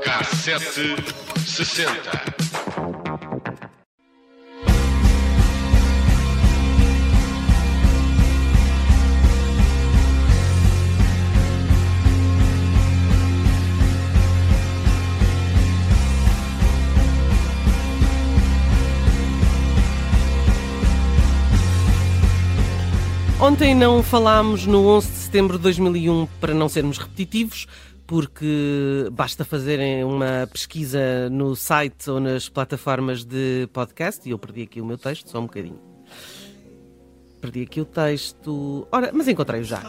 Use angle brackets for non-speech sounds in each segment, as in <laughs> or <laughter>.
Cassete sessenta. Ontem não falámos no 11 de setembro de 2001 para não sermos repetitivos, porque basta fazerem uma pesquisa no site ou nas plataformas de podcast, e eu perdi aqui o meu texto, só um bocadinho. Perdi aqui o texto. Ora, mas encontrei-o já.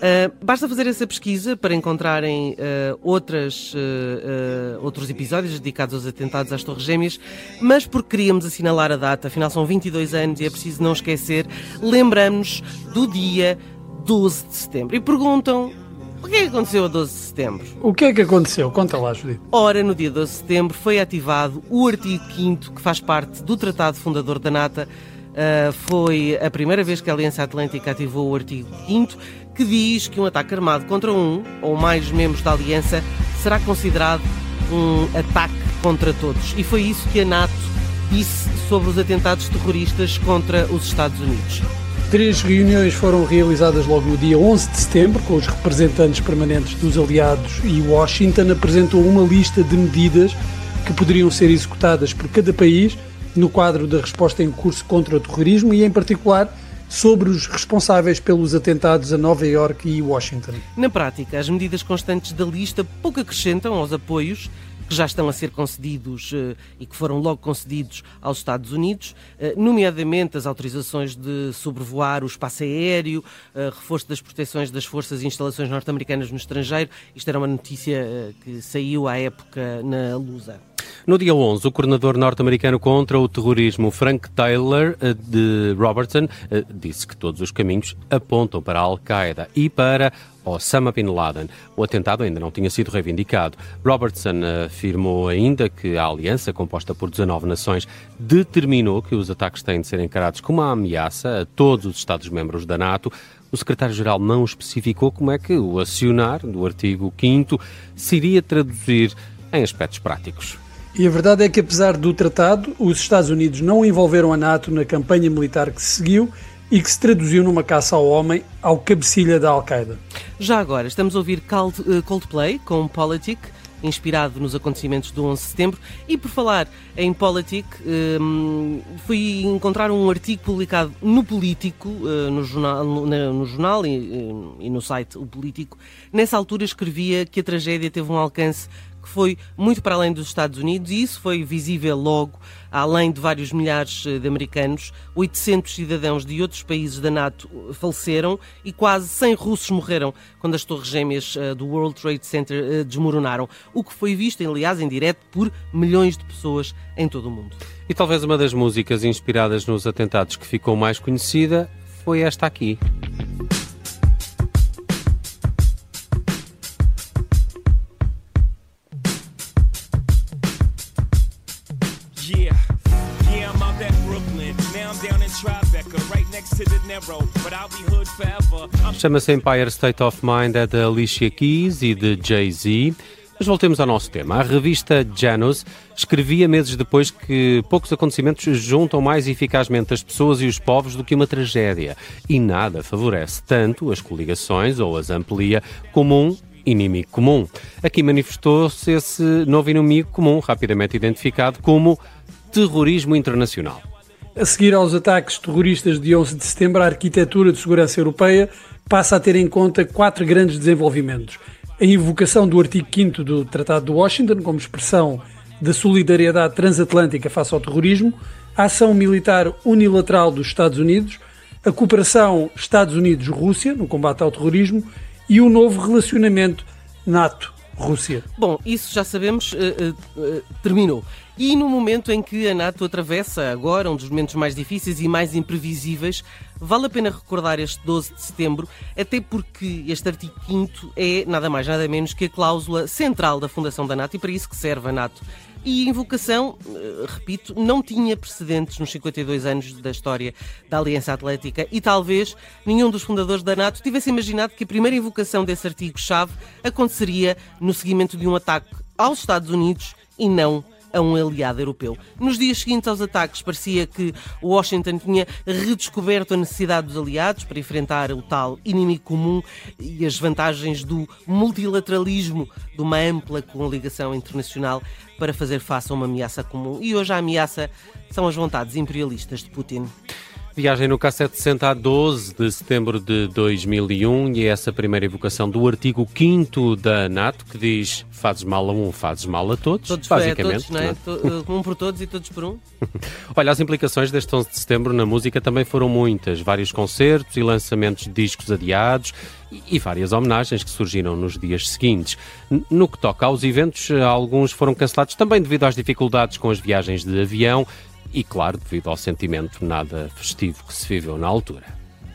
Uh, basta fazer essa pesquisa para encontrarem uh, outras, uh, outros episódios dedicados aos atentados às Torres Gêmeas, mas porque queríamos assinalar a data, afinal são 22 anos e é preciso não esquecer, lembramos do dia 12 de setembro. E perguntam o que é que aconteceu a 12 de setembro? O que é que aconteceu? Conta lá, Judito. Ora, no dia 12 de setembro foi ativado o artigo 5 que faz parte do Tratado Fundador da NATA. Uh, foi a primeira vez que a Aliança Atlântica ativou o artigo 5 que diz que um ataque armado contra um ou mais membros da Aliança será considerado um ataque contra todos. E foi isso que a NATO disse sobre os atentados terroristas contra os Estados Unidos. Três reuniões foram realizadas logo no dia 11 de setembro, com os representantes permanentes dos aliados, e Washington apresentou uma lista de medidas que poderiam ser executadas por cada país no quadro da resposta em curso contra o terrorismo e, em particular, sobre os responsáveis pelos atentados a Nova Iorque e Washington. Na prática, as medidas constantes da lista pouco acrescentam aos apoios que já estão a ser concedidos eh, e que foram logo concedidos aos Estados Unidos, eh, nomeadamente as autorizações de sobrevoar o espaço aéreo, eh, reforço das proteções das forças e instalações norte-americanas no estrangeiro. Isto era uma notícia que saiu à época na Lusa. No dia 11, o coordenador norte-americano contra o terrorismo, Frank Taylor, de Robertson, disse que todos os caminhos apontam para a Al-Qaeda e para Osama Bin Laden. O atentado ainda não tinha sido reivindicado. Robertson afirmou ainda que a aliança, composta por 19 nações, determinou que os ataques têm de ser encarados como uma ameaça a todos os Estados-membros da NATO. O secretário-geral não especificou como é que o acionar do artigo 5 se iria traduzir em aspectos práticos. E a verdade é que, apesar do tratado, os Estados Unidos não envolveram a NATO na campanha militar que se seguiu e que se traduziu numa caça ao homem ao cabecilha da Al-Qaeda. Já agora, estamos a ouvir eh, Coldplay com Politic, inspirado nos acontecimentos do 11 de setembro. E por falar em Politic, um, fui encontrar um artigo publicado no Político, uh, no jornal, no, jornal e, no site O Político. Nessa altura escrevia que a tragédia teve um alcance foi muito para além dos Estados Unidos e isso foi visível logo, além de vários milhares eh, de americanos, 800 cidadãos de outros países da NATO faleceram e quase 100 russos morreram quando as torres gêmeas eh, do World Trade Center eh, desmoronaram, o que foi visto, aliás, em direto por milhões de pessoas em todo o mundo. E talvez uma das músicas inspiradas nos atentados que ficou mais conhecida foi esta aqui. Chama-se Empire State of Mind, é de Alicia Keys e de Jay-Z. Mas voltemos ao nosso tema. A revista Janus escrevia meses depois que poucos acontecimentos juntam mais eficazmente as pessoas e os povos do que uma tragédia. E nada favorece tanto as coligações ou as amplia como um inimigo comum. Aqui manifestou-se esse novo inimigo comum, rapidamente identificado como terrorismo internacional. A seguir aos ataques terroristas de 11 de setembro, a arquitetura de segurança europeia passa a ter em conta quatro grandes desenvolvimentos. A invocação do artigo 5 do Tratado de Washington como expressão da solidariedade transatlântica face ao terrorismo, a ação militar unilateral dos Estados Unidos, a cooperação Estados Unidos-Rússia no combate ao terrorismo e o novo relacionamento NATO-Rússia. Bom, isso já sabemos, uh, uh, terminou. E no momento em que a NATO atravessa agora um dos momentos mais difíceis e mais imprevisíveis, vale a pena recordar este 12 de setembro, até porque este artigo 5 é nada mais nada menos que a cláusula central da fundação da NATO e para isso que serve a NATO. E invocação, eh, repito, não tinha precedentes nos 52 anos da história da Aliança Atlética e talvez nenhum dos fundadores da NATO tivesse imaginado que a primeira invocação desse artigo-chave aconteceria no seguimento de um ataque aos Estados Unidos e não a um aliado europeu. Nos dias seguintes aos ataques, parecia que Washington tinha redescoberto a necessidade dos aliados para enfrentar o tal inimigo comum e as vantagens do multilateralismo, de uma ampla coligação internacional para fazer face a uma ameaça comum. E hoje a ameaça são as vontades imperialistas de Putin. Viagem no K760 a 12 de setembro de 2001 e é essa primeira evocação do artigo 5 da NATO que diz fazes mal a um, fazes mal a todos, todos basicamente. Todos, não é? Eh, um por todos e todos por um. <laughs> Olha, as implicações deste 11 de setembro na música também foram muitas. Vários concertos e lançamentos de discos adiados e várias homenagens que surgiram nos dias seguintes. No que toca aos eventos, alguns foram cancelados também devido às dificuldades com as viagens de avião e, claro, devido ao sentimento nada festivo que se viveu na altura.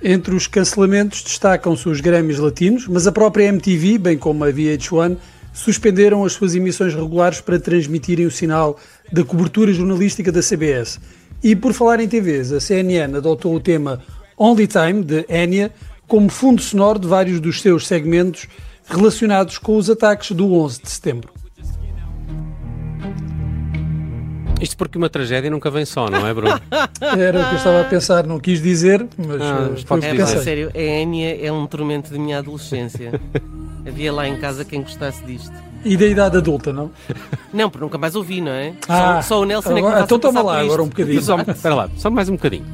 Entre os cancelamentos destacam-se os Grêmios latinos, mas a própria MTV, bem como a VH1, suspenderam as suas emissões regulares para transmitirem o sinal da cobertura jornalística da CBS. E por falar em TVs, a CNN adotou o tema Only Time, de Enya, como fundo sonoro de vários dos seus segmentos relacionados com os ataques do 11 de setembro. Isto porque uma tragédia nunca vem só, não é, Bruno? <laughs> Era o que eu estava a pensar, não quis dizer, mas Ah, uh, foi o que É, pensei. sério, a Enya é um tormento da minha adolescência. <laughs> Havia lá em casa quem gostasse disto. E da idade adulta, não? Não, porque nunca mais ouvi, não é? Ah, só, só o Nelson é que agora- então toma lá agora um bocadinho. Só, espera lá, só mais um bocadinho.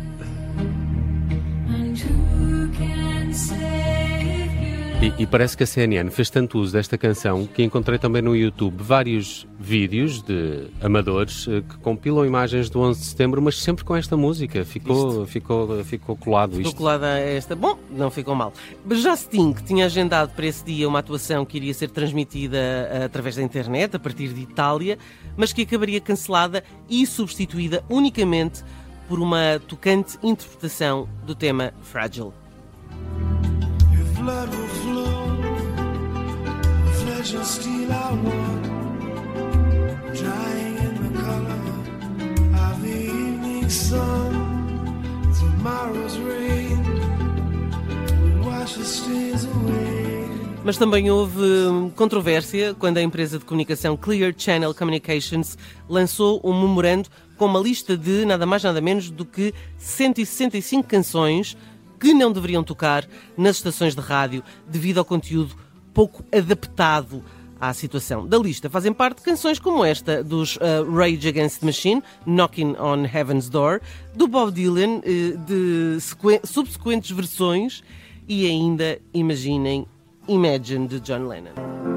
E, e parece que a CNN fez tanto uso desta canção que encontrei também no YouTube vários vídeos de amadores eh, que compilam imagens do 11 de setembro, mas sempre com esta música. Ficou, ficou, ficou colado Ficou isto. colada a esta. Bom, não ficou mal. Mas já Sting tinha agendado para esse dia uma atuação que iria ser transmitida ah, através da internet, a partir de Itália, mas que acabaria cancelada e substituída unicamente por uma tocante interpretação do tema Fragile. Mas também houve hum, controvérsia quando a empresa de comunicação Clear Channel Communications lançou um memorando com uma lista de nada mais nada menos do que 165 canções que não deveriam tocar nas estações de rádio devido ao conteúdo pouco adaptado à situação. Da lista fazem parte canções como esta dos uh, Rage Against the Machine, Knocking on Heaven's Door, do Bob Dylan, eh, de sequen- subsequentes versões e ainda, imaginem, Imagine de John Lennon.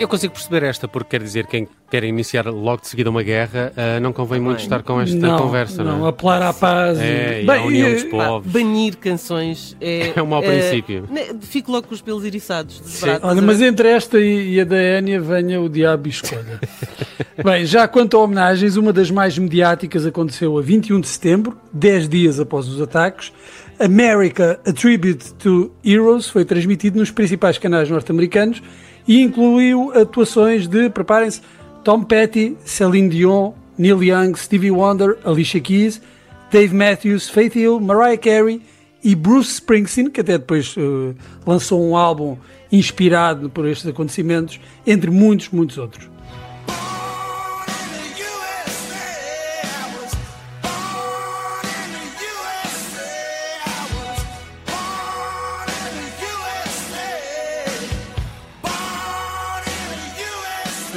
Eu consigo perceber esta, porque quer dizer quem quer iniciar logo de seguida uma guerra ah, não convém muito estar com esta não, conversa, não, não, é? apelar à paz. É, e Bem, à união dos eh, Pá, povos. banir canções é. <laughs> É um mau eh, princípio. né, Fico logo com os pelos eriçados. Olha, mas entre esta e, e a da Enya venha o diabo e escolha. <laughs> Bem, já quanto a homenagens, uma das mais mediáticas aconteceu a 21 de setembro, 10 dias após os ataques. America, A Tribute to Heroes, foi transmitido nos principais canais norte-americanos e incluiu atuações de, preparem-se, Tom Petty, Celine Dion, Neil Young, Stevie Wonder, Alicia Keys, Dave Matthews, Faith Hill, Mariah Carey e Bruce Springsteen, que até depois eh, lançou um álbum inspirado por estes acontecimentos, entre muitos, muitos outros.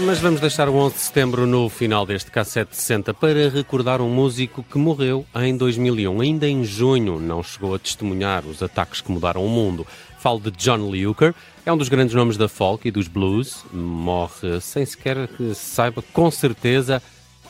Mas vamos deixar o 11 de setembro no final deste K760 para recordar um músico que morreu em 2001. Ainda em junho não chegou a testemunhar os ataques que mudaram o mundo. Falo de John Lee Hooker, é um dos grandes nomes da folk e dos blues. Morre sem sequer que saiba com certeza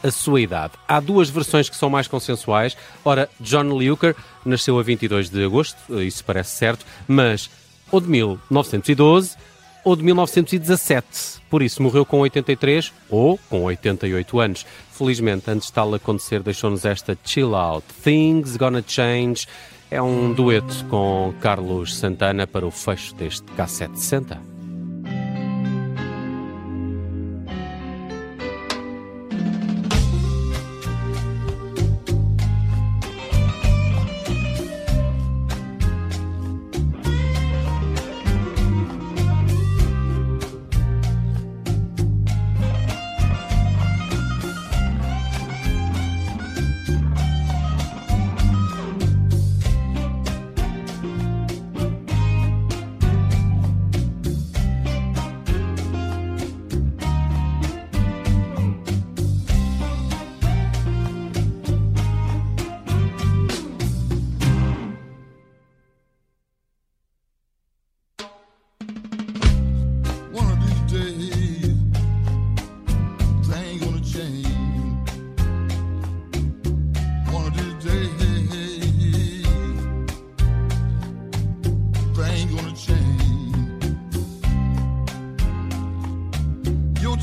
a sua idade. Há duas versões que são mais consensuais. Ora, John Lee Hooker nasceu a 22 de agosto, isso parece certo, mas ou de 1912 ou de 1917. Por isso, morreu com 83 ou com 88 anos. Felizmente, antes de tal acontecer, deixou-nos esta Chill Out. Things Gonna Change. É um dueto com Carlos Santana para o fecho deste K760.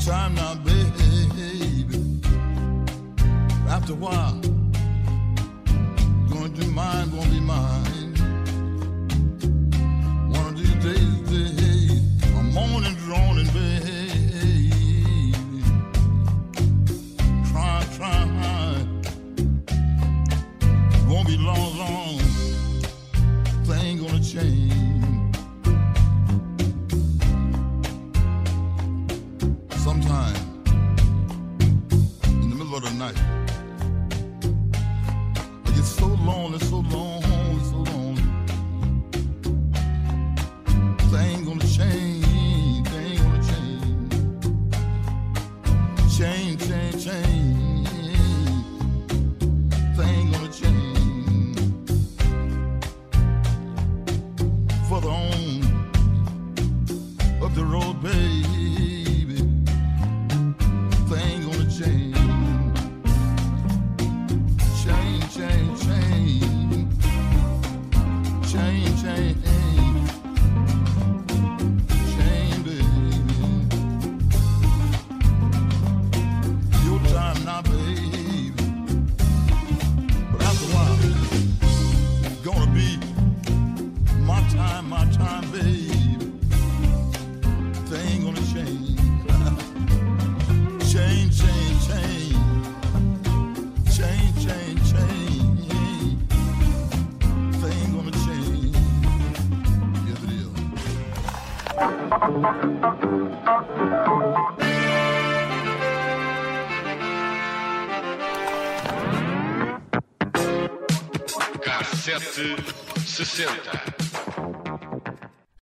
Time now, baby. After a while, Change, K760.